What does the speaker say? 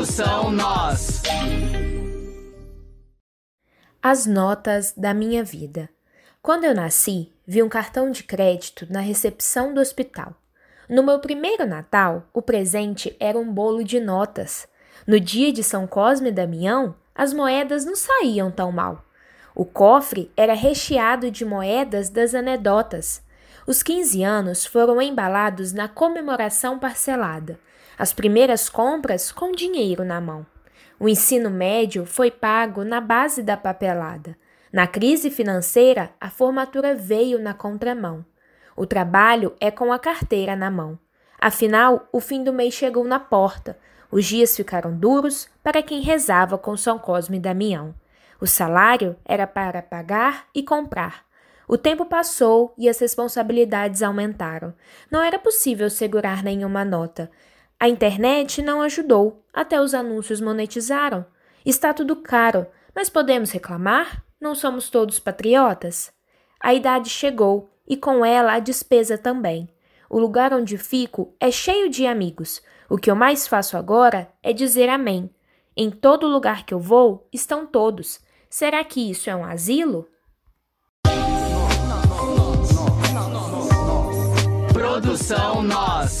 Produção Nós. As notas da minha vida. Quando eu nasci, vi um cartão de crédito na recepção do hospital. No meu primeiro Natal, o presente era um bolo de notas. No dia de São Cosme e Damião, as moedas não saíam tão mal. O cofre era recheado de moedas das anedotas. Os 15 anos foram embalados na comemoração parcelada. As primeiras compras com dinheiro na mão. O ensino médio foi pago na base da papelada. Na crise financeira, a formatura veio na contramão. O trabalho é com a carteira na mão. Afinal, o fim do mês chegou na porta. Os dias ficaram duros para quem rezava com São Cosme e Damião. O salário era para pagar e comprar. O tempo passou e as responsabilidades aumentaram. Não era possível segurar nenhuma nota. A internet não ajudou, até os anúncios monetizaram. Está tudo caro, mas podemos reclamar? Não somos todos patriotas? A idade chegou e com ela a despesa também. O lugar onde fico é cheio de amigos. O que eu mais faço agora é dizer amém. Em todo lugar que eu vou, estão todos. Será que isso é um asilo? Produção Nós.